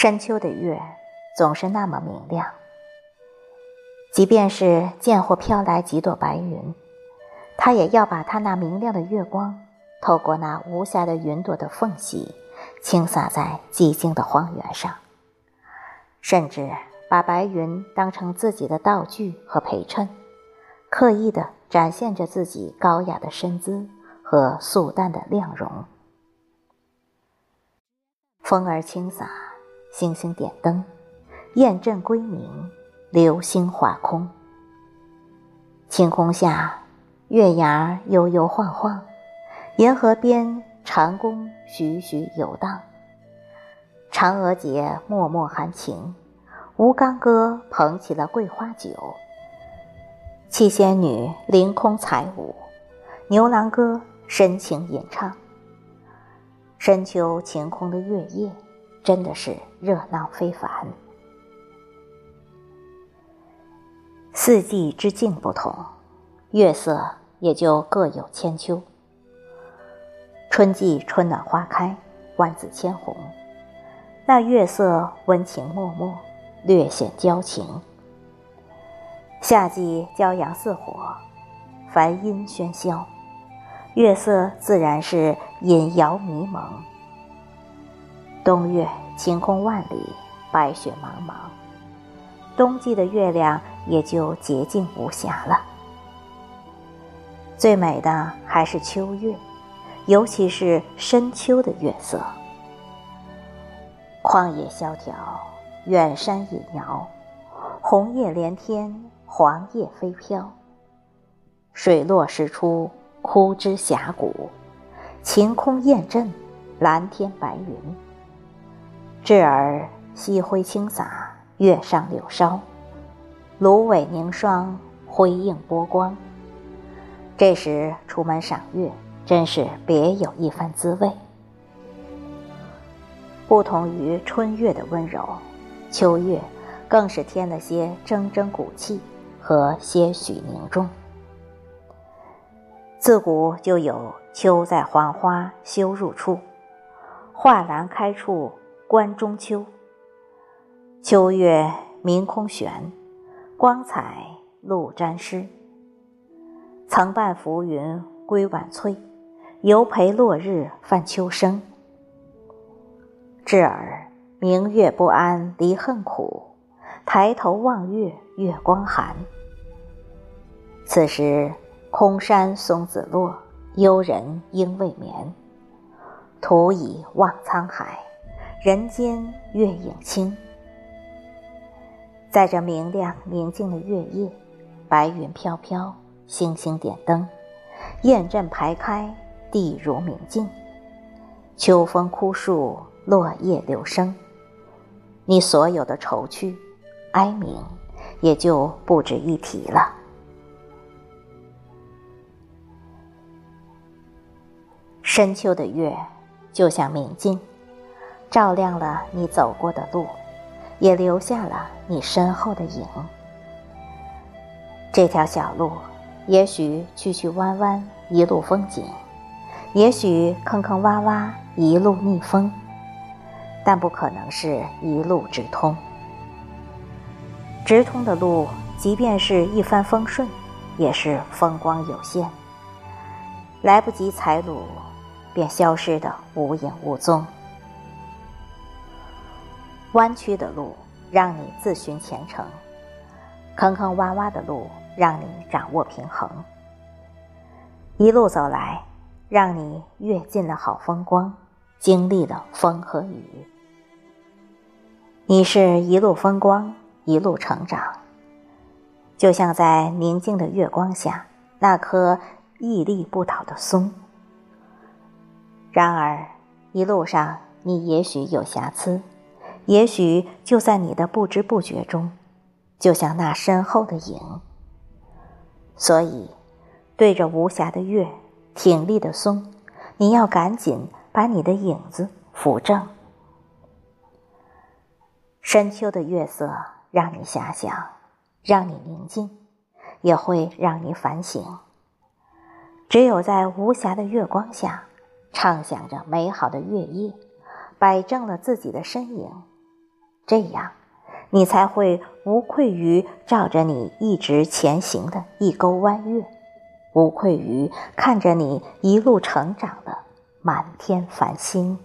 深秋的月总是那么明亮，即便是见或飘来几朵白云，它也要把它那明亮的月光，透过那无暇的云朵的缝隙，倾洒在寂静的荒原上，甚至把白云当成自己的道具和陪衬，刻意的展现着自己高雅的身姿和素淡的亮容。风儿轻洒，星星点灯，雁阵归鸣，流星划空。晴空下，月牙悠悠晃晃，银河边长弓徐徐游荡。嫦娥姐脉脉含情，吴刚哥捧起了桂花酒。七仙女凌空采舞，牛郎哥深情吟唱。深秋晴空的月夜，真的是热闹非凡。四季之境不同，月色也就各有千秋。春季春暖花开，万紫千红，那月色温情脉脉，略显娇情。夏季骄阳似火，繁音喧嚣。月色自然是隐摇迷蒙。冬月晴空万里，白雪茫茫，冬季的月亮也就洁净无瑕了。最美的还是秋月，尤其是深秋的月色。旷野萧条，远山隐遥，红叶连天，黄叶飞飘，水落石出。枯枝峡谷，晴空雁阵，蓝天白云。稚儿夕晖轻洒，月上柳梢，芦苇凝霜，辉映波光。这时出门赏月，真是别有一番滋味。不同于春月的温柔，秋月更是添了些铮铮骨气和些许凝重。自古就有“秋在黄花羞入处，画栏开处观中秋”。秋月明空悬，光彩露沾湿。曾伴浮云归晚翠，犹陪落日泛秋声。至耳明月不安离恨苦，抬头望月月光寒。此时。空山松子落，幽人应未眠。徒倚望沧海，人间月影清。在这明亮宁静的月夜，白云飘飘，星星点灯，雁阵排开，地如明镜。秋风枯树，落叶流声。你所有的愁绪、哀鸣，也就不值一提了。深秋的月，就像明镜，照亮了你走过的路，也留下了你身后的影。这条小路，也许曲曲弯弯，一路风景；也许坑坑洼洼，一路逆风。但不可能是一路直通。直通的路，即便是一帆风顺，也是风光有限，来不及踩鲁。便消失的无影无踪。弯曲的路让你自寻前程，坑坑洼洼的路让你掌握平衡。一路走来，让你阅尽了好风光，经历了风和雨。你是一路风光，一路成长，就像在宁静的月光下那棵屹立不倒的松。然而，一路上你也许有瑕疵，也许就在你的不知不觉中，就像那身后的影。所以，对着无瑕的月，挺立的松，你要赶紧把你的影子扶正。深秋的月色让你遐想，让你宁静，也会让你反省。只有在无瑕的月光下。畅想着美好的月夜，摆正了自己的身影，这样，你才会无愧于照着你一直前行的一钩弯月，无愧于看着你一路成长的满天繁星。